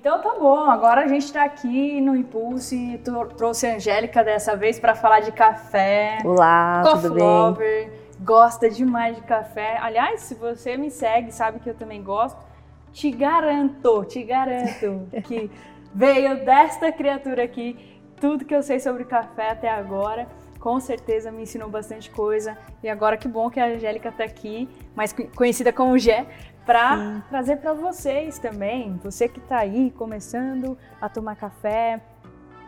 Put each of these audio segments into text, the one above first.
Então tá bom, agora a gente está aqui no Impulse, trouxe a Angélica dessa vez para falar de café. Olá, Coffee tudo bem? Lover, gosta demais de café. Aliás, se você me segue, sabe que eu também gosto. Te garanto, te garanto que veio desta criatura aqui tudo que eu sei sobre café até agora com certeza me ensinou bastante coisa. E agora que bom que a Angélica está aqui, mais conhecida como Gé, para trazer para vocês também. Você que está aí começando a tomar café,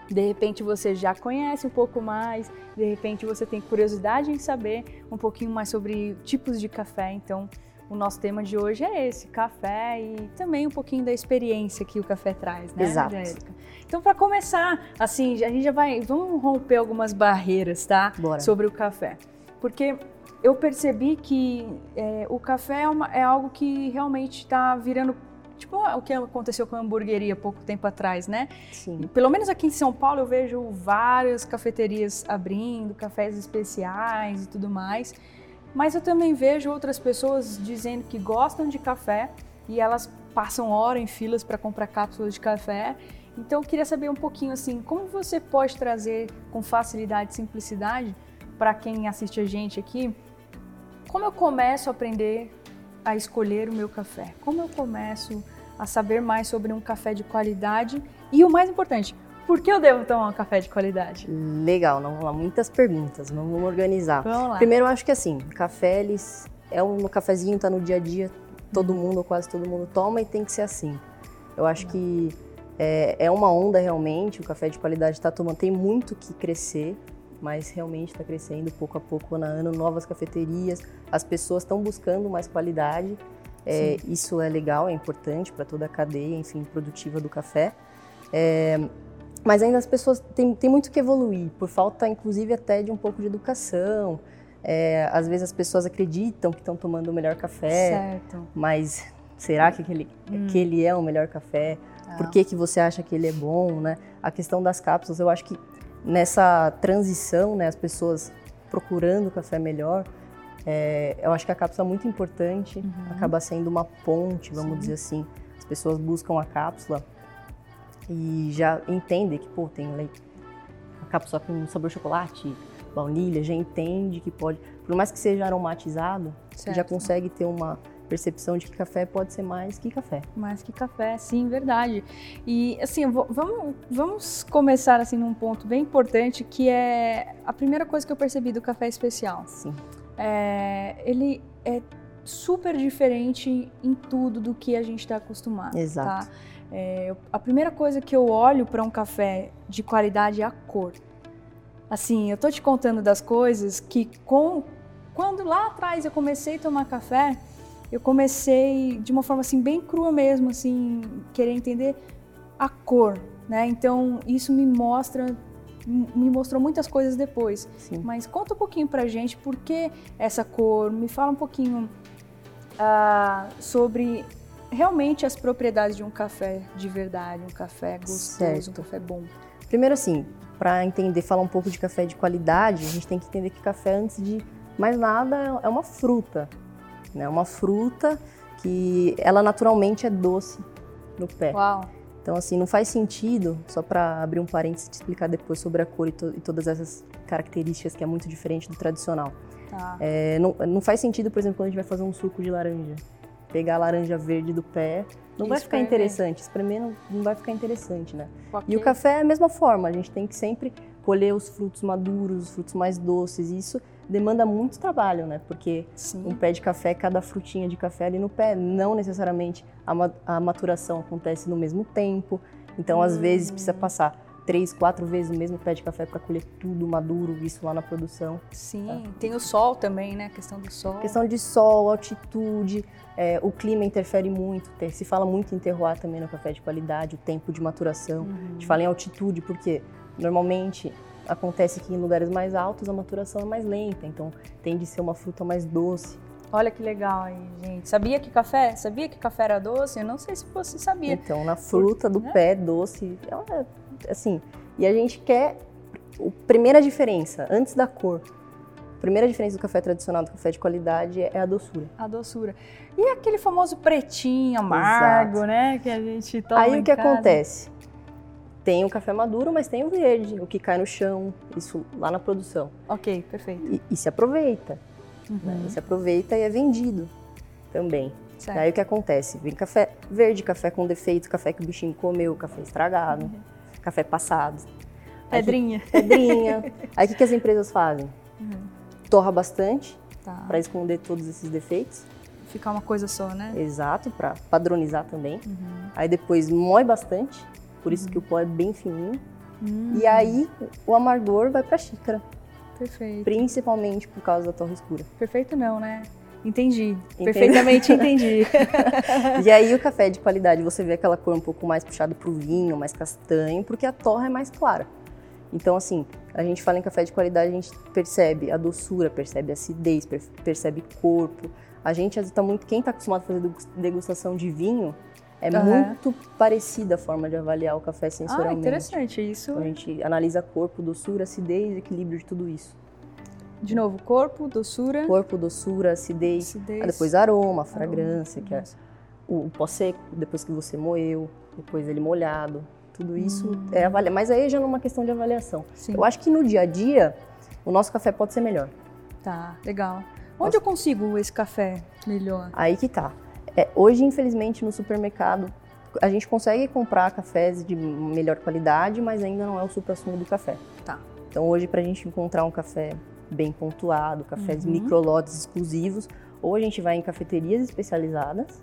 de repente você já conhece um pouco mais, de repente você tem curiosidade em saber um pouquinho mais sobre tipos de café. Então, o nosso tema de hoje é esse, café e também um pouquinho da experiência que o café traz, né, Exato. Angélica? Então, para começar, assim, a gente já vai, vamos romper algumas barreiras, tá? Bora. Sobre o café, porque eu percebi que é, o café é, uma, é, algo que realmente está virando tipo o que aconteceu com a hamburgueria pouco tempo atrás, né? Sim. Pelo menos aqui em São Paulo eu vejo várias cafeterias abrindo, cafés especiais e tudo mais. Mas eu também vejo outras pessoas dizendo que gostam de café e elas passam hora em filas para comprar cápsulas de café. Então eu queria saber um pouquinho assim, como você pode trazer com facilidade e simplicidade para quem assiste a gente aqui como eu começo a aprender a escolher o meu café? Como eu começo a saber mais sobre um café de qualidade? E o mais importante, por que eu devo tomar um café de qualidade? Legal, não vamos lá, muitas perguntas, vamos organizar. Vamos lá. Primeiro, eu acho que assim, café, eles é um cafezinho, tá no dia a dia, todo mundo, quase todo mundo toma e tem que ser assim. Eu acho que é, é uma onda realmente, o café de qualidade está tomando, tem muito que crescer, mas realmente está crescendo pouco a pouco, ano a ano, novas cafeterias, as pessoas estão buscando mais qualidade. É, isso é legal, é importante para toda a cadeia, enfim, produtiva do café. É, mas ainda as pessoas têm, têm, muito que evoluir, por falta, inclusive, até de um pouco de educação. É, às vezes as pessoas acreditam que estão tomando o melhor café, certo. mas será que aquele, hum. que ele é o melhor café? Ah. Por que, que você acha que ele é bom, né? A questão das cápsulas, eu acho que nessa transição, né, as pessoas procurando café melhor, é, eu acho que a cápsula é muito importante, uhum. acaba sendo uma ponte, vamos Sim. dizer assim. As pessoas buscam a cápsula e já entendem que, pô, tem leite, a cápsula com sabor chocolate, baunilha, já entende que pode, por mais que seja aromatizado, certo. já consegue ter uma percepção de que café pode ser mais que café. Mais que café, sim, verdade. E assim, vamos, vamos começar assim num ponto bem importante que é a primeira coisa que eu percebi do café especial. Sim. É, ele é super diferente em tudo do que a gente está acostumado. Exato. Tá? É, a primeira coisa que eu olho para um café de qualidade é a cor. Assim, eu tô te contando das coisas que com quando lá atrás eu comecei a tomar café, eu comecei de uma forma assim bem crua mesmo, assim, querer entender a cor, né? Então isso me mostra me mostrou muitas coisas depois. Sim. Mas conta um pouquinho pra gente por que essa cor, me fala um pouquinho uh, sobre realmente as propriedades de um café de verdade, um café gostoso, certo. um café bom. Primeiro assim, para entender, falar um pouco de café de qualidade, a gente tem que entender que café antes de mais nada é uma fruta né? Uma fruta que ela naturalmente é doce no pé. Uau. Então, assim, não faz sentido, só para abrir um parênteses e te explicar depois sobre a cor e, to e, todas essas características que é muito diferente do tradicional. Tá. É, não, não faz sentido, por exemplo, quando a gente vai fazer um suco de laranja, pegar a laranja verde do pé, não vai ficar interessante. Espremer não, não vai ficar interessante, né? E o café é a mesma forma, a gente tem que sempre colher os frutos maduros, os frutos mais doces, isso demanda muito trabalho, né? Porque Sim. um pé de café, cada frutinha de café ali no pé, não necessariamente a, a maturação acontece no mesmo tempo. Então, hum. às vezes, precisa passar três, quatro vezes o mesmo pé de café para colher tudo maduro, isso lá na produção. Sim, tá? tem o sol também, né? A questão do sol. Questão de sol, altitude, é, o clima interfere muito. Se fala muito em terroir também no café de qualidade, o tempo de maturação. Uhum. A gente fala em altitude porque normalmente Acontece que em lugares mais altos a maturação é mais lenta, então tende a ser uma fruta mais doce. Olha que legal aí, gente. Sabia que café? Sabia que café era doce? Eu não sei se você sabia. Então, na fruta do pé doce, é assim. E a gente quer. A primeira diferença, antes da cor. primeira diferença do café tradicional do café de qualidade é a doçura. A doçura. E aquele famoso pretinho amargo, Exato. né? Que a gente toma Aí o que casa. acontece? Tem o café maduro, mas tem o verde, o que cai no chão, isso lá na produção. Ok, perfeito. E, e se aproveita, né? Uhum, E se aproveita e é vendido também. certo. Daí o que acontece? Vem café verde, café com defeito, café que o bichinho comeu, café estragado, Uhum. café passado. Aí Pedrinha. Pedrinha. Aí o que, que as empresas fazem? Uhum. Torra bastante Tá. para esconder todos esses defeitos. Ficar uma coisa só, né? Exato, para padronizar também. Uhum. Aí depois moe bastante, por isso que o pó é bem fininho. Hum, E aí o amargor vai para xícara, Perfeito. principalmente por causa da torre escura. Perfeito não, né? Entendi. Entendeu? Perfeitamente entendi. E aí o café de qualidade, você vê aquela cor um pouco mais puxada pro vinho, mais castanho, porque a torra é mais clara. Então, assim, a gente fala em café de qualidade, a gente percebe a doçura, percebe a acidez, per- percebe corpo. A gente está muito, quem está acostumado a fazer degus- degustação de vinho, é Aham. muito parecida a forma de avaliar o café ah, sensorialmente. interessante. Isso. Então, a gente analisa corpo, doçura, acidez, equilíbrio de tudo isso. De novo, corpo, doçura. Corpo, doçura, acidez, acidez, aí depois aroma, aroma, fragrância, que é o, o pó seco, depois que você moeu, depois ele molhado. Tudo isso Hum. é avaliação. Mas aí já não é uma questão de avaliação. Sim. Eu acho que no dia a dia, o nosso café pode ser melhor. Tá, legal. Onde eu consigo esse café melhor? Aí que tá. É, hoje, infelizmente, no supermercado, a gente consegue comprar cafés de melhor qualidade, mas ainda não é o supra-sumo do café. Tá. Então, hoje, para a gente encontrar um café bem pontuado, cafés Uhum. microlotes exclusivos, ou a gente vai em cafeterias especializadas,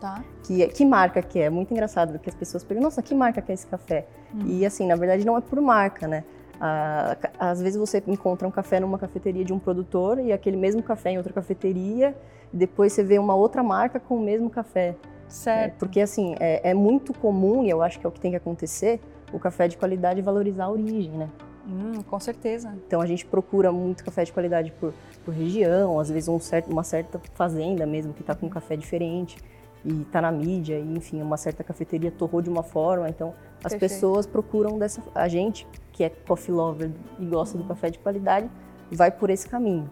Tá. que, que marca que é? É Muito engraçado, porque as pessoas perguntam, nossa, que marca que é esse café? Hum. E assim, na verdade não é por marca, né? Ah, às vezes você encontra um café numa cafeteria de um produtor e aquele mesmo café em outra cafeteria, depois você vê uma outra marca com o mesmo café. É, Certo. porque assim, é, é muito comum, e eu acho que é o que tem que acontecer, o café de qualidade valorizar a origem, né? Hum, com certeza. Então a gente procura muito café de qualidade por, por região, às vezes um certo, uma certa fazenda mesmo que está com um café diferente e está na mídia, e enfim, uma certa cafeteria torrou de uma forma, então as Perfeito. pessoas procuram dessa. A gente, que é coffee lover e gosta do café de qualidade, vai por esse caminho.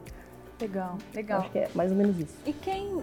Legal, legal. acho que é mais ou menos isso. E quem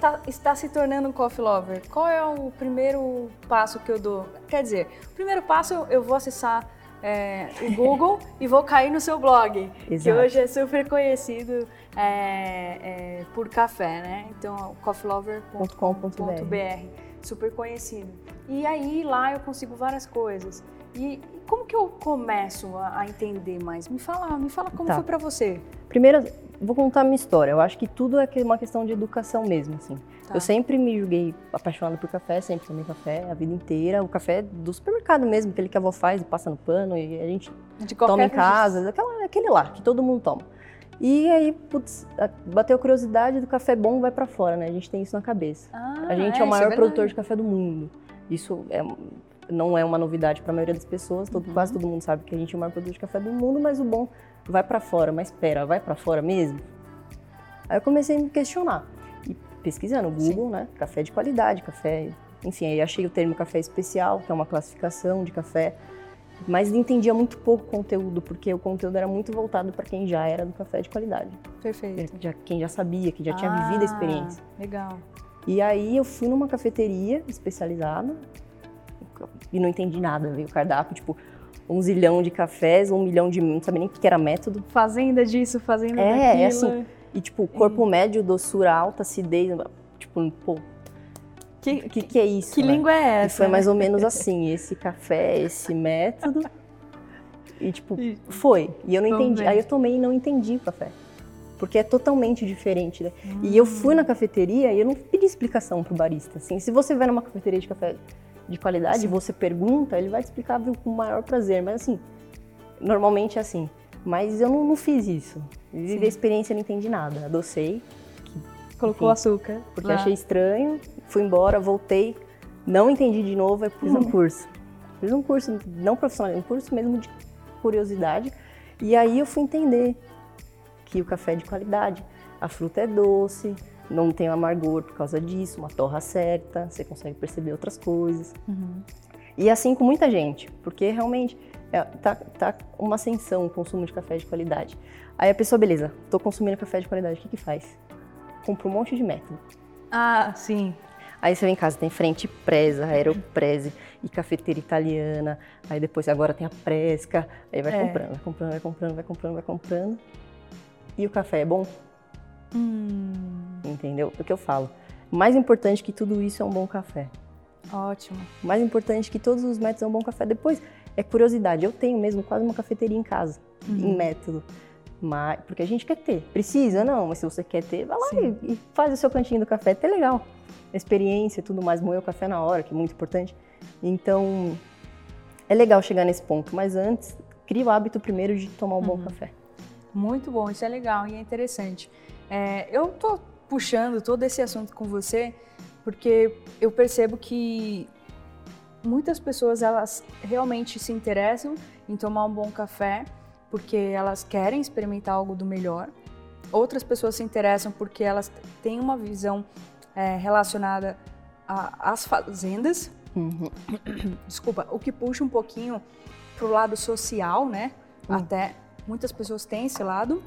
tá- está se tornando um coffee lover, qual é o primeiro passo que eu dou? Quer dizer, o primeiro passo eu- eu vou acessar é, o Google e vou cair no seu blog, que Exato. hoje é super conhecido é, é, por café, né? Então, coffeelover.com.br, super conhecido. E aí lá eu consigo várias coisas. E como que eu começo a, a entender mais? Me fala, me fala como Tá. foi pra você. Primeiro, vou contar a minha história. Eu acho que tudo é uma questão de educação mesmo, assim. Tá. Eu sempre me julguei apaixonada por café, sempre tomei café a vida inteira. O café do supermercado mesmo, aquele que a avó faz e passa no pano e a gente toma em casa, aquela, aquele lá, que todo mundo toma. E aí, putz, bateu a curiosidade do café bom vai pra fora, né? A gente tem isso na cabeça. Ah, a gente é, isso o maior verdade. produtor de café do mundo. Isso é- não é uma novidade para a maioria das pessoas, todo- Uhum. quase todo mundo sabe que a gente é o maior produtor de café do mundo, mas o bom vai pra fora. Mas espera, vai pra fora mesmo? Aí eu comecei a me questionar. E pesquisando, Google, né? Café de qualidade, café. Enfim, aí achei o termo café especial, que é uma classificação de café. Mas entendia muito pouco conteúdo, porque o conteúdo era muito voltado para quem já era do café de qualidade. Perfeito. Já- quem já sabia, quem já tinha vivido a Ah, experiência. Legal. E aí eu fui numa cafeteria especializada e não entendi nada. Veio o cardápio, tipo, um zilhão de cafés, um milhão de. Não sabia nem o que era método. Fazenda disso, fazenda É, daquilo. é assim. E, tipo, corpo médio, doçura alta, acidez. Tipo, pô, Que, o que, que é isso? que né? língua é E essa? foi mais ou menos assim: esse café, esse método. E, tipo, E- foi. E eu não Vamos entendi. ver. Aí eu tomei e não entendi o café. Porque é totalmente diferente, né? E eu fui na cafeteria e eu não pedi explicação pro barista. Assim, se você vai numa cafeteria de café de qualidade Sim. e você pergunta, ele vai te explicar com o maior prazer. Mas assim, normalmente é assim. Mas eu não, não fiz isso. Vivi Sim. a experiência e não entendi nada. Adocei, Colocou enfim, açúcar. porque lá. achei estranho, fui embora, voltei, não entendi de novo, aí fiz um curso. Fiz um curso não profissional, um curso mesmo de curiosidade. E aí eu fui entender que o café é de qualidade, a fruta é doce, não tem amargor por causa disso, uma torra certa, você consegue perceber outras coisas. Uhum. E assim com muita gente, porque realmente é, tá, tá uma ascensão o consumo de café de qualidade. Aí a pessoa, beleza, tô consumindo café de qualidade, o que que faz? Compra um monte de método. Ah, sim. Aí você vem em casa, tem frente presa, aeroprese e cafeteira italiana. Aí depois agora tem a presca. Aí vai É. comprando, vai comprando, vai comprando, vai comprando, vai comprando. E o café é bom? Hum, Entendeu? O que eu falo. Mais importante que tudo isso é um bom café. ótimo. Mais importante que todos os métodos é um bom café. Depois, é curiosidade. Eu tenho mesmo quase uma cafeteria em casa, em método. Mas, porque a gente quer ter. Precisa, não, mas se você quer ter, vai lá e, e faz o seu cantinho do café. Até legal. Experiência e tudo mais, moer o café na hora, que é muito importante. Então, é legal chegar nesse ponto. Mas antes, cria o hábito primeiro de tomar um bom café. Muito bom, isso é legal e é interessante. É, eu tô puxando todo esse assunto com você porque eu percebo que muitas pessoas elas realmente se interessam em tomar um bom café porque elas querem experimentar algo do melhor. Outras pessoas se interessam porque elas têm uma visão é, relacionada às fazendas Uhum. desculpa, o que puxa um pouquinho pro lado social, né? Hum. Até muitas pessoas têm esse lado.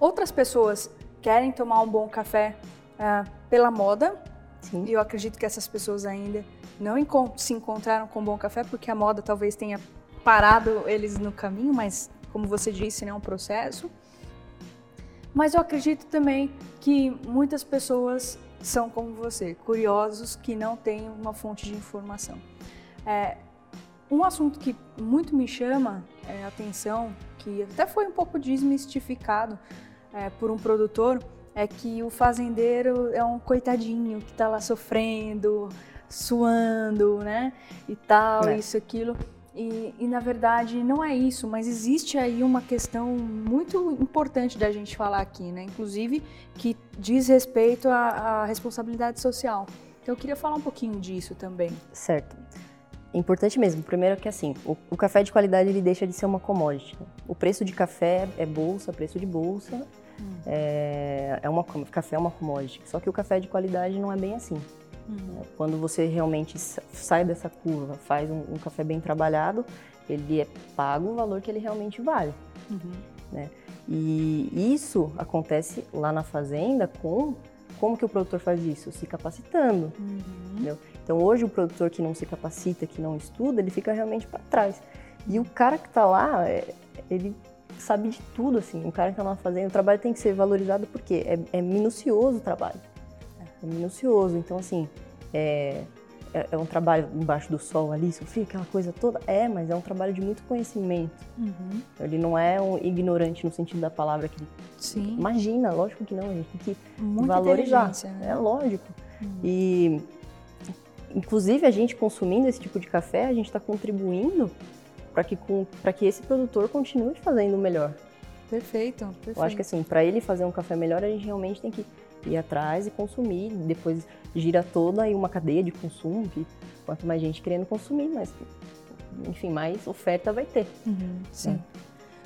Outras pessoas querem tomar um bom café ah, pela moda. Sim. E eu acredito que essas pessoas ainda não encon- se encontraram com um bom café porque a moda talvez tenha parado eles no caminho, mas como você disse, né, é um processo. Mas eu acredito também que muitas pessoas são como você, curiosos que não têm uma fonte de informação. É, um assunto que muito me chama é, a atenção, que até foi um pouco desmistificado é, por um produtor, é que o fazendeiro é um coitadinho que está lá sofrendo, suando, né? E tal, É. isso, aquilo. E, e, na verdade não é isso, mas existe aí uma questão muito importante da gente falar aqui, né? Inclusive que diz respeito à, à responsabilidade social. Então eu queria falar um pouquinho disso também. Certo. Importante mesmo. Primeiro que assim, o, o café de qualidade ele deixa de ser uma commodity. né? O preço de café é bolsa, preço de bolsa. É, é uma, café é uma commodity. Só que o café de qualidade não é bem assim. né? Quando você realmente sa- sai dessa curva, faz um, um café bem trabalhado, ele é pago o valor que ele realmente vale. né? E isso acontece lá na fazenda com como que o produtor faz isso? Se capacitando. entendeu? Então hoje o produtor que não se capacita, que não estuda, ele fica realmente para trás. E o cara que está lá, é- ele sabe de tudo assim. O cara que está lá fazendo, o trabalho tem que ser valorizado porque é, é minucioso o trabalho. É minucioso. Então assim, é, é, é um trabalho embaixo do sol ali, sofrer aquela coisa toda. É, mas é um trabalho de muito conhecimento. Ele não é um ignorante no sentido da palavra que Sim, Imagina, lógico que não, a gente tem que muita valorizar. né? É lógico. E inclusive a gente consumindo esse tipo de café, a gente está contribuindo para que para que esse produtor continue fazendo o melhor. Perfeito, perfeito. Eu acho que assim, para ele fazer um café melhor, a gente realmente tem que ir atrás e consumir. Depois gira toda aí uma cadeia de consumo, que quanto mais gente querendo consumir, mais enfim, mais oferta vai ter. Sim.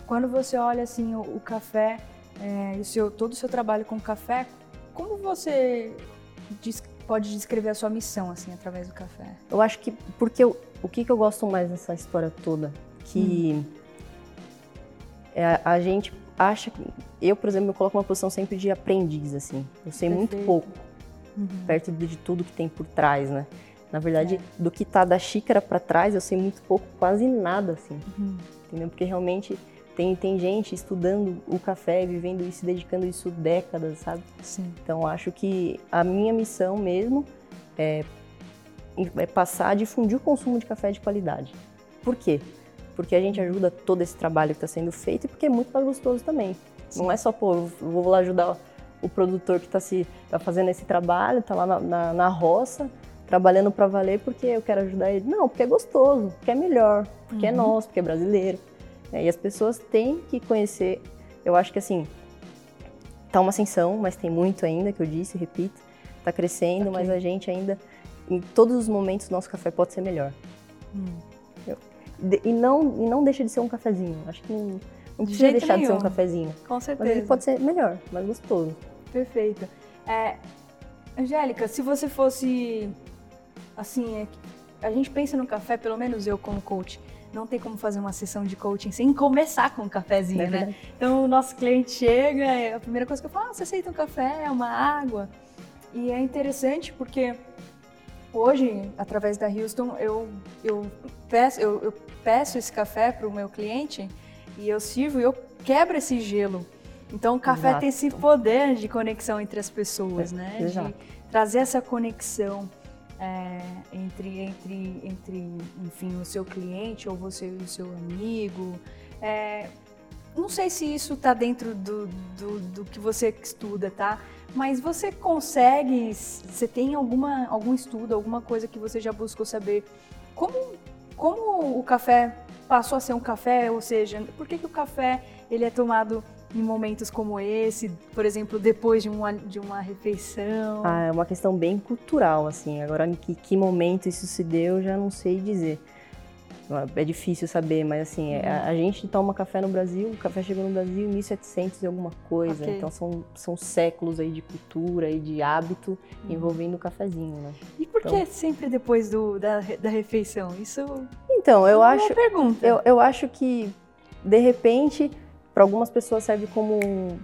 Quando você olha assim o, o café, é, o seu, todo o seu trabalho com café, como você des- pode descrever a sua missão assim através do café? Eu acho que porque eu, o que, que eu gosto mais dessa história toda, que é, a gente acha que eu, por exemplo, me coloco numa posição sempre de aprendiz assim. Eu sei muito Perfeito. pouco perto de, tudo que tem por trás, né? Na verdade, do que tá da xícara para trás, eu sei muito pouco, quase nada assim. Entendeu? Porque realmente tem tem gente estudando o café, vivendo isso, dedicando isso décadas, sabe? Sim. Então acho que a minha missão mesmo é, é passar a difundir o consumo de café de qualidade. Por quê? Porque a gente ajuda todo esse trabalho que está sendo feito e porque é muito mais gostoso também. Não é só, pô, vou lá ajudar o produtor que está se, tá fazendo esse trabalho, está lá na, na, na roça, trabalhando para valer porque eu quero ajudar ele. Não, porque é gostoso, porque é melhor, porque é nosso, porque é brasileiro. né? E as pessoas têm que conhecer. Eu acho que assim, tá uma ascensão, mas tem muito ainda, que eu disse, repito. Tá crescendo, mas a gente ainda, em todos os momentos, nosso café pode ser melhor. De- E não, e não deixa de ser um cafezinho. Acho que não, não precisa jeito deixar de ser um nenhum. cafezinho. Com Mas certeza. ele pode ser melhor, mais gostoso. Perfeito. É, Angélica, se você fosse assim, é a gente pensa no café, pelo menos eu como coach, não tem como fazer uma sessão de coaching sem começar com um cafezinho, é né? Então o nosso cliente chega, a primeira coisa que eu falo, ah, você aceita um café, uma água? E é interessante porque hoje, através da Houston, eu, eu, peço, eu, eu peço esse café para o meu cliente e eu sirvo e eu quebro esse gelo. Então o café Exato. tem esse poder de conexão entre as pessoas, é, né? Exato. De trazer essa conexão é, entre, entre, entre, enfim, o seu cliente ou você e o seu amigo. É, não sei se isso está dentro do, do, do, que você estuda, tá? Mas você consegue, você tem alguma, algum estudo, alguma coisa que você já buscou saber como, como o café passou a ser um café, ou seja, por que, que o café ele é tomado em momentos como esse, por exemplo, depois de uma, de uma refeição? Ah, é uma questão bem cultural, assim. Agora, em que, que momento isso se deu, já não sei dizer. É difícil saber, mas assim, uhum. a, a, gente toma café no Brasil, o café chegou no Brasil em 1700 e alguma coisa, okay. então são, são séculos aí de cultura e de hábito uhum. envolvendo o cafezinho, né? E por então, que sempre depois do, da, da refeição? Isso Então, eu é acho pergunta. Eu, eu acho que de repente para algumas pessoas serve como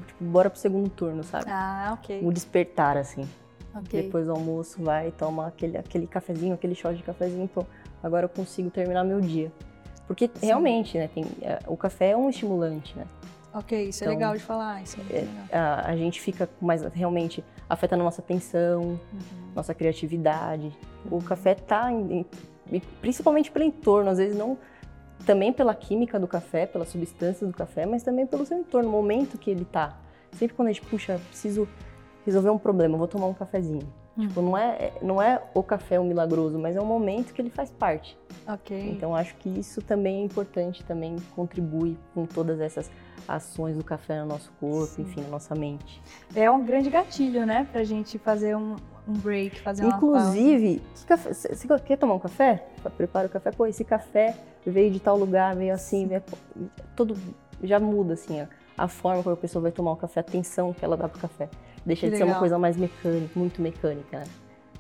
tipo, bora pro segundo turno, sabe? Ah, ok. O despertar assim. Okay. Depois do almoço vai toma aquele aquele cafezinho, aquele shot de cafezinho, pô, agora eu consigo terminar meu dia. Porque Sim. realmente, né, tem, é, o café é um estimulante, né? Ok, isso é então, é legal de falar. Isso é, é a, a, gente fica mais realmente afetando nossa atenção, uhum. nossa criatividade. O café tá em, principalmente pelo entorno, às vezes não também pela química do café, pela substância do café, mas também pelo seu entorno, o momento que ele tá. Sempre quando a gente puxa, preciso resolver um problema, vou tomar um cafezinho. Hum. Tipo, não é, não é o café o milagroso, mas é um momento que ele faz parte. Ok. Então acho que isso também é importante, também contribui com todas essas ações do café no nosso corpo, Sim. enfim, na nossa mente. É um grande gatilho, né, pra gente fazer um, um break, fazer uma Inclusive, você quer tomar um café? Prepara o café. Pô, esse café veio de tal lugar, veio assim, veio, todo já muda assim a, a forma como a pessoa vai tomar o café, a atenção que ela dá pro café. Deixa que de legal. ser uma coisa mais mecânica, muito mecânica, né?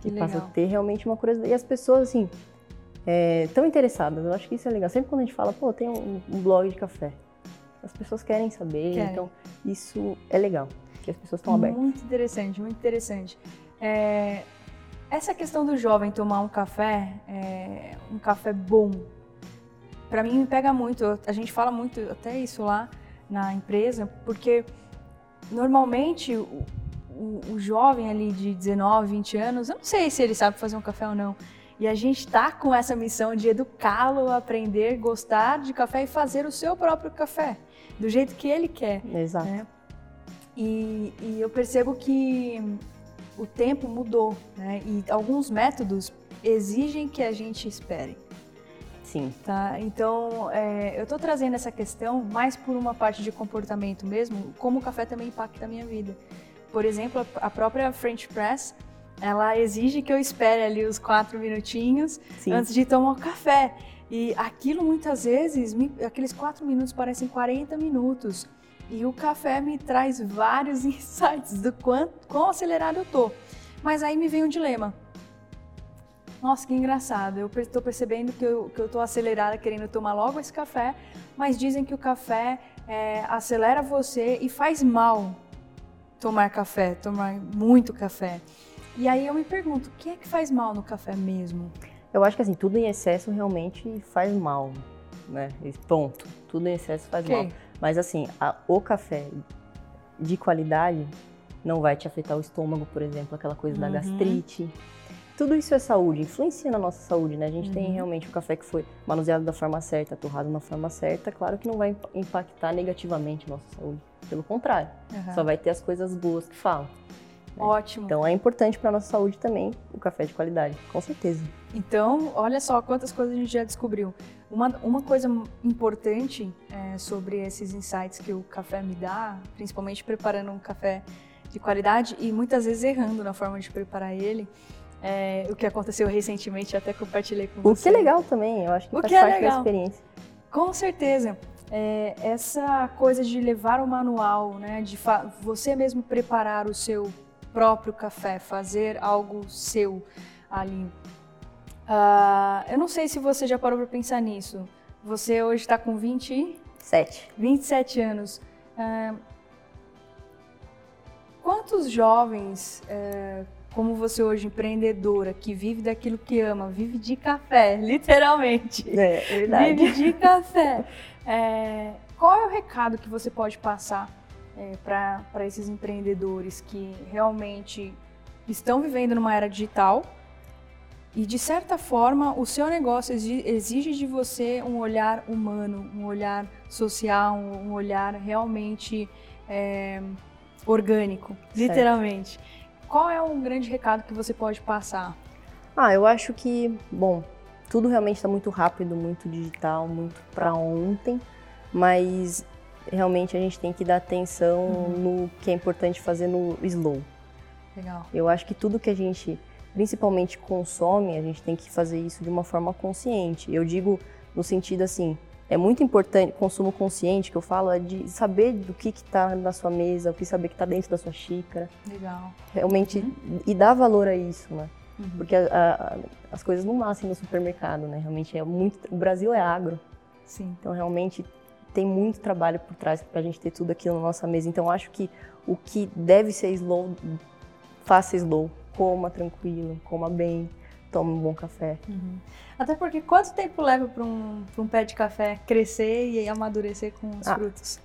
Que e legal. passa a ter realmente uma curiosidade. E as pessoas, assim, estão é, interessadas. Eu acho que isso é legal. Sempre quando a gente fala, pô, tem um, um blog de café. As pessoas querem saber, querem. então isso é legal, que as pessoas estão abertas. Muito interessante, muito interessante. É, essa questão do jovem tomar um café, é, um café bom, para mim me pega muito. A gente fala muito até isso lá na empresa, porque normalmente o, o, jovem ali de 19, 20 anos, eu não sei se ele sabe fazer um café ou não. E a gente está com essa missão de educá-lo a aprender, gostar de café e fazer o seu próprio café, do jeito que ele quer. Exato. Né? E, e eu percebo que o tempo mudou, né? E alguns métodos exigem que a gente espere. Sim. Tá? Então, é, eu estou trazendo essa questão mais por uma parte de comportamento mesmo, como o café também impacta a minha vida. Por exemplo, a própria French Press, ela exige que eu espere ali os quatro minutinhos Sim. antes de tomar o café. E aquilo muitas vezes, me, aqueles quatro minutos parecem 40 minutos. E o café me traz vários insights do quanto, quão acelerado eu tô. Mas aí me vem um dilema. Nossa, que engraçado. Eu estou percebendo que eu, que eu tô acelerada querendo tomar logo esse café, mas dizem que o café é, acelera você e faz mal tomar café, tomar muito café. E aí eu me pergunto, o que é que faz mal no café mesmo? Eu acho que assim, tudo em excesso realmente faz mal, né? Ponto. Tudo em excesso faz okay. mal. Mas assim, a, o café de qualidade não vai te afetar o estômago, por exemplo, aquela coisa uhum. da gastrite. Tudo isso é saúde, influencia na nossa saúde, né? A gente uhum. tem realmente o café que foi manuseado da forma certa, torrado da forma certa, claro que não vai impactar negativamente a nossa saúde. Pelo contrário, uhum. só vai ter as coisas boas que falam. Né? Ótimo. Então é importante para nossa saúde também o café de qualidade, com certeza. Então, olha só quantas coisas a gente já descobriu. Uma, uma coisa importante é, sobre esses insights que o café me dá, principalmente preparando um café de qualidade e muitas vezes errando na forma de preparar ele, é, o que aconteceu recentemente, até compartilhei com o você. O que é legal também, eu acho que o faz que é parte legal. da experiência. Com certeza. É, essa coisa de levar o manual, né, de você mesmo preparar o seu próprio café, fazer algo seu ali. Uh, eu não sei se você já parou para pensar nisso. Você hoje está com 20, Sete. 27 anos. Ah, quantos jovens, eh, como você hoje, empreendedora, que vive daquilo que ama, vive de café, literalmente, É, vive de café, eh, qual é o recado que você pode passar para esses empreendedores que realmente estão vivendo numa era digital e, de certa forma, o seu negócio exi- exige de você um olhar humano, um olhar social, um olhar realmente é, orgânico, literalmente. Qual é um grande recado que você pode passar? Ah, eu acho que, bom, tudo realmente está muito rápido, muito digital, muito para ontem, mas realmente a gente tem que dar atenção no que é importante fazer no slow. Legal. Eu acho que tudo que a gente principalmente consome, a gente tem que fazer isso de uma forma consciente. Eu digo no sentido assim, é muito importante, consumo consciente, que eu falo, é de saber do que está na sua mesa, o que saber que está dentro da sua xícara. Legal. Realmente, e dar valor a isso, né? Uhum. Porque a- a- as coisas não nascem no supermercado, né? Realmente é muito. O Brasil é agro, Sim. então realmente tem muito trabalho por trás para a gente ter tudo aquilo na nossa mesa. Então acho que o que deve ser slow, faça slow, coma tranquilo, coma bem, tome um bom café. Uhum. Até porque quanto tempo leva para um, pra um pé de café crescer e amadurecer com os Ah. frutos?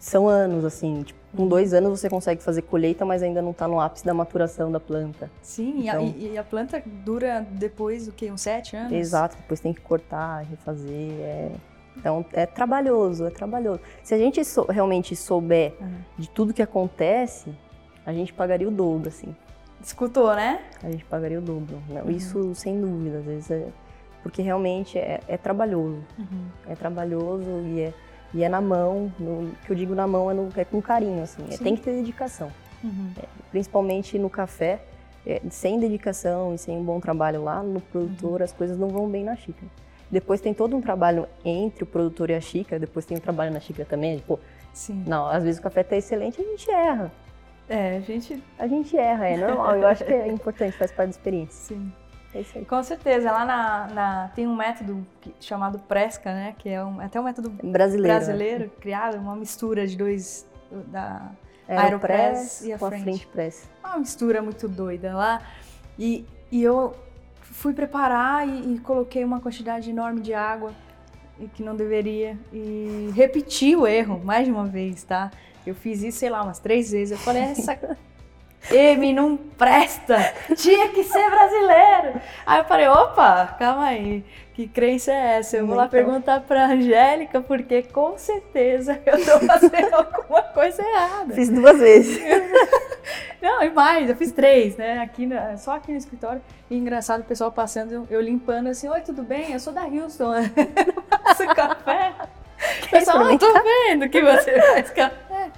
São anos, assim, tipo, com dois anos você consegue fazer colheita, mas ainda não está no ápice da maturação da planta. Sim, e a- Então- e, a planta dura depois do que? Uns sete anos? Exato, depois tem que cortar, refazer. É... Então é trabalhoso, é trabalhoso. Se a gente sou- realmente souber Uhum. de tudo que acontece, a gente pagaria o dobro, assim. Escutou, né? A gente pagaria o dobro. Uhum. Isso sem dúvida, às vezes é... Porque realmente é, é trabalhoso. É trabalhoso e é, e é na mão. No, o que eu digo na mão é, no- é com carinho, assim. É, tem que ter dedicação. Uhum. Principalmente no café. é, sem dedicação e sem um bom trabalho lá no produtor, as coisas não vão bem na xícara. Depois tem todo um trabalho entre o produtor e a xícara, depois tem o trabalho na xícara também. Tipo, Sim. não, às vezes o café tá excelente, a gente erra. É, a gente. A gente erra, é normal. Eu acho que é importante, faz parte da experiência. Sim. É isso aí. Com certeza. Lá na, na- tem um método que- chamado Presca, né? Que é um, até um método Brasileiro. né? brasileiro criado, uma mistura de dois. Da, Aeropress e a com a frente press. uma mistura muito doida lá. E, e eu fui preparar e, e coloquei uma quantidade enorme de água e que não deveria. E repeti o erro mais de uma vez, tá? Eu fiz isso, sei lá, umas três vezes. Eu falei, essa M não presta! Tinha que ser brasileiro! Aí eu falei, opa, calma aí, que crença é essa? Eu vou lá Então. perguntar pra Angélica, porque com certeza eu tô fazendo alguma coisa errada. Fiz duas vezes. Não, e mais, eu fiz três, né? Aqui na- só aqui no escritório. E engraçado, o pessoal passando, eu, limpando assim, oi, tudo bem? Eu sou da Houston. Eu faço café. Pessoal, ah, tô vendo que você faz café.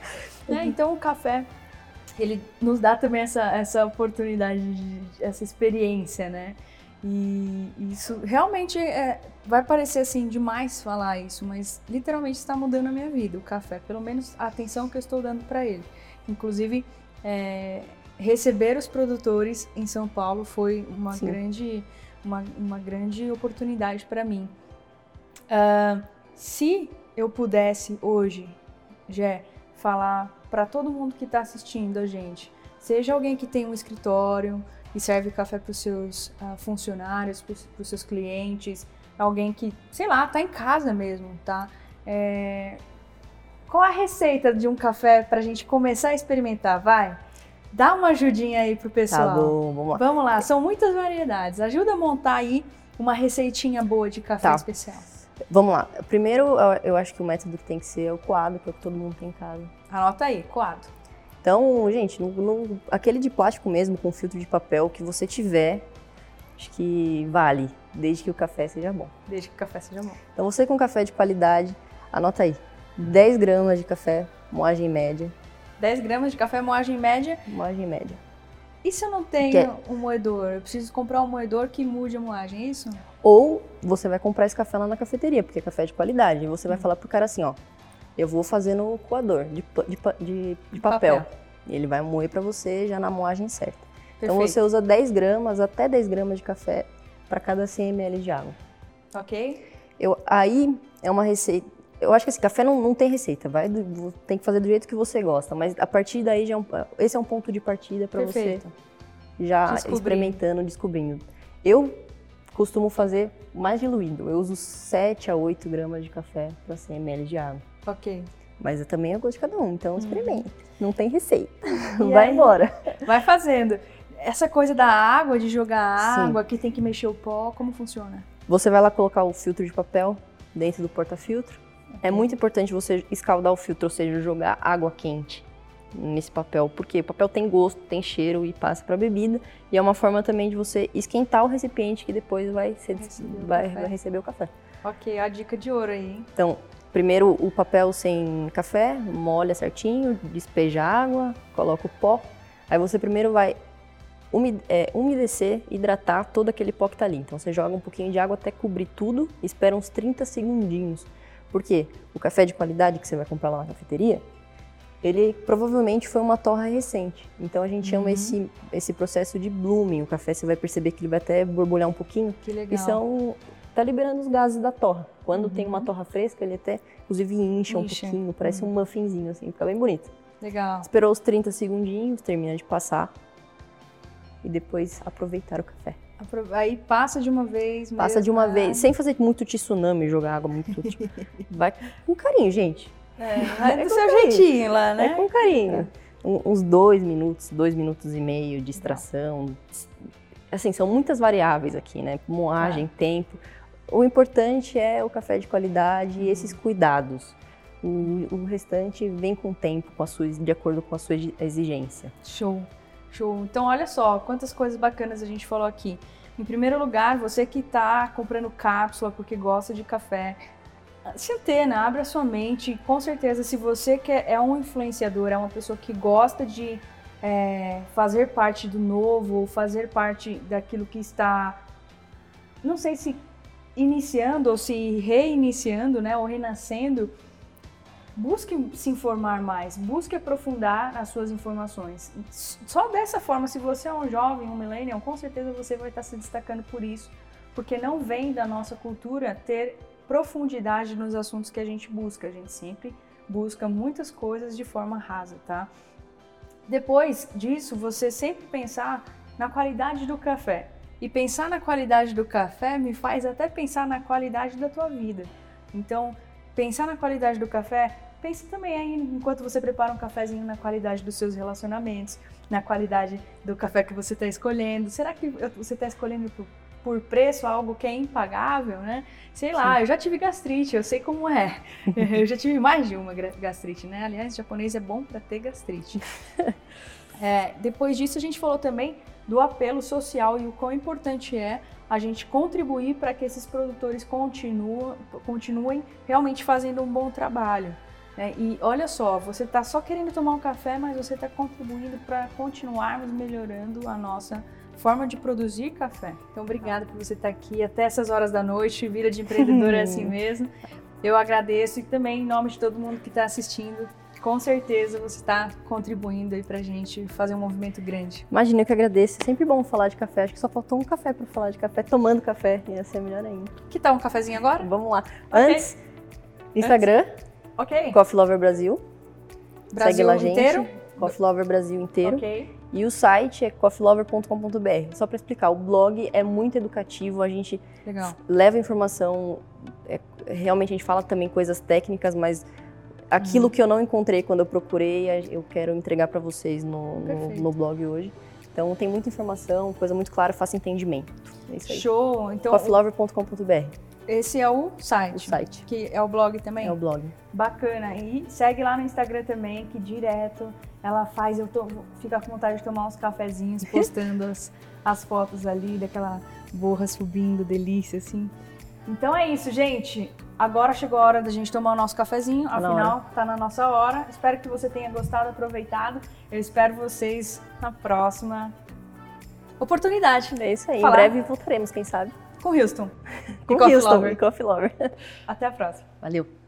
Né, Então o café, ele nos dá também essa, essa oportunidade, de, essa experiência, né? E isso realmente é, vai parecer assim demais falar isso, mas literalmente está mudando a minha vida, o café. Pelo menos a atenção que eu estou dando para ele. Inclusive, é, receber os produtores em São Paulo foi uma Sim. grande, uma, uma grande oportunidade para mim. Ah, se eu pudesse hoje, Jé, falar para todo mundo que está assistindo a gente, seja alguém que tem um escritório e serve café para os seus ah, funcionários, para os seus clientes, alguém que, sei lá, tá em casa mesmo, tá? É, Qual a receita de um café para a gente começar a experimentar? Vai, dá uma ajudinha aí pro pessoal. Tá bom, vamos lá. Vamos lá, são muitas variedades. Ajuda a montar aí uma receitinha boa de café Tá. especial. Vamos lá. Primeiro, eu- acho que o método que tem que ser é o coado, que é o que todo mundo tem em casa. Anota aí, coado. Então, gente, no, no- aquele de plástico mesmo, com filtro de papel que você tiver, acho que vale, desde que o café seja bom. Desde que o café seja bom. Então, você com café de qualidade, anota aí: 10 gramas de café, moagem média. 10 gramas de café moagem média. Moagem média. E se eu não tenho é- um moedor? Eu preciso comprar um moedor que mude a moagem, é isso? Ou você vai comprar esse café lá na cafeteria, porque é café de qualidade. E você vai falar pro cara assim: ó, eu vou fazer no coador de, de, de, de papel. Papel. E ele vai moer para você já na moagem certa. Então Perfeito. você usa 10 gramas, até 10 gramas de café para cada 100 ml de água. Ok? Eu, aí é uma receita. Eu acho que esse café não, não tem receita, vai do- tem que fazer do jeito que você gosta, mas a partir daí já é um, esse é um ponto de partida para você já Descobrir. experimentando, descobrindo. Eu costumo fazer mais diluído. Eu uso 7 a 8 gramas de café para 100 ml de água. Ok. Mas é também a gosto de cada um, então experimente. Não tem receita. Uhum. E Vai aí? embora. Vai fazendo. Essa coisa da água, de jogar Sim. água, que tem que mexer o pó, como funciona? Você vai lá colocar o filtro de papel dentro do porta-filtro. É muito importante você escaldar o filtro, ou seja, jogar água quente nesse papel, porque o papel tem gosto, tem cheiro e passa para bebida, e é uma forma também de você esquentar o recipiente que depois vai, ser, Receber o vai, café. vai receber o café. Ok, a dica de ouro aí, hein? Então, primeiro o papel sem café, molha certinho, despeja a água, coloca o pó. Aí você primeiro vai é, umedecer, hidratar todo aquele pó que tá ali. Então você joga um pouquinho de água até cobrir tudo, espera uns 30 segundinhos. Por quê? O café de qualidade que você vai comprar lá na cafeteria, ele provavelmente foi uma torra recente. Então a gente chama Uhum. esse, esse processo de blooming. O café você vai perceber que ele vai até borbulhar um pouquinho. Que legal. E são. tá liberando os gases da torra. Quando Uhum. tem uma torra fresca, ele até, inclusive, incha, um Incha. pouquinho, parece um muffinzinho, assim, fica bem bonito. Legal. Esperou os 30 segundinhos, termina de passar. E depois aproveitar o café. Aí passa de uma vez. Passa mesmo, de uma né? vez, sem fazer muito tsunami, jogar água muito. tipo, vai com carinho, gente. É, vai É do com seu carinho. jeitinho lá, É né? com carinho. Um- uns dois minutos, dois minutos e meio de extração. Assim, são muitas variáveis aqui, né? Moagem, tempo. O importante é o café de qualidade e esses cuidados. O, o restante vem com o tempo, com a sua, de acordo com a sua exigência. Show, show. Então, olha só, quantas coisas bacanas a gente falou aqui. Em primeiro lugar, você que está comprando cápsula porque gosta de café, se antena, abre a sua mente. Com certeza, se você quer, é um influenciador, é uma pessoa que gosta de é, fazer parte do novo, fazer parte daquilo que está, não sei se iniciando ou se reiniciando, né, ou renascendo, busque se informar mais, busque aprofundar as suas informações. Só dessa forma, se você é um jovem, um millennial, com certeza você vai estar se destacando por isso, porque não vem da nossa cultura ter profundidade nos assuntos que a gente busca. A gente sempre busca muitas coisas de forma rasa, tá? Depois disso, você sempre pensar na qualidade do café. E pensar na qualidade do café me faz até pensar na qualidade da tua vida. Então, pensar na qualidade do café, pense também aí, enquanto você prepara um cafezinho, na qualidade dos seus relacionamentos, na qualidade do café que você está escolhendo. Será que você está escolhendo por, por preço algo que é impagável, né? Sei lá, eu já tive gastrite, eu sei como é. eu já tive mais de uma gastrite, né? Aliás, japonês é bom para ter gastrite. É, depois disso, a gente falou também do apelo social e o quão importante é a gente contribuir para que esses produtores continuam, continuem realmente fazendo um bom trabalho. né? E olha só, você está só querendo tomar um café, mas você está contribuindo para continuarmos melhorando a nossa forma de produzir café. Então, obrigada por você estar aqui até essas horas da noite. Vida de empreendedor é assim mesmo. Eu agradeço e também em nome de todo mundo que está assistindo, com certeza você está contribuindo aí pra gente fazer um movimento grande. Imagina, eu que agradeço. É sempre bom falar de café. Acho que só faltou um café para falar de café. Tomando café ia ser melhor ainda. Que tal um cafezinho agora? Vamos lá. Ok. Antes, Instagram, Ok. Coffee Lover Brasil. Brasil Segue lá, gente. inteiro? Coffee Lover Brasil inteiro. Ok. E o site é coffeelover.com.br. Só para explicar, o blog é muito educativo, a gente Legal. leva informação, é, realmente a gente fala também coisas técnicas, mas aquilo Uhum. que eu não encontrei quando eu procurei, eu quero entregar para vocês no, no, no blog hoje. Então tem muita informação, coisa muito clara, fácil entendimento. É isso aí. Show. Então, Coffeelover.com.br, esse é o site. o site. Que é o blog também? É o blog. Bacana. E segue lá no Instagram também, que direto ela faz, eu tô, fica com vontade de tomar uns cafezinhos, postando as, as fotos ali daquela borra subindo, delícia, assim. Então é isso, gente. Agora chegou a hora da gente tomar o nosso cafezinho. Tá na Afinal, tá na nossa hora. Espero que você tenha gostado, aproveitado. Eu espero vocês na próxima oportunidade É isso aí. Falar. Em breve voltaremos, quem sabe? com Houston. Com Coffee Houston Lover. e Coffee Lover. Até a próxima. Valeu.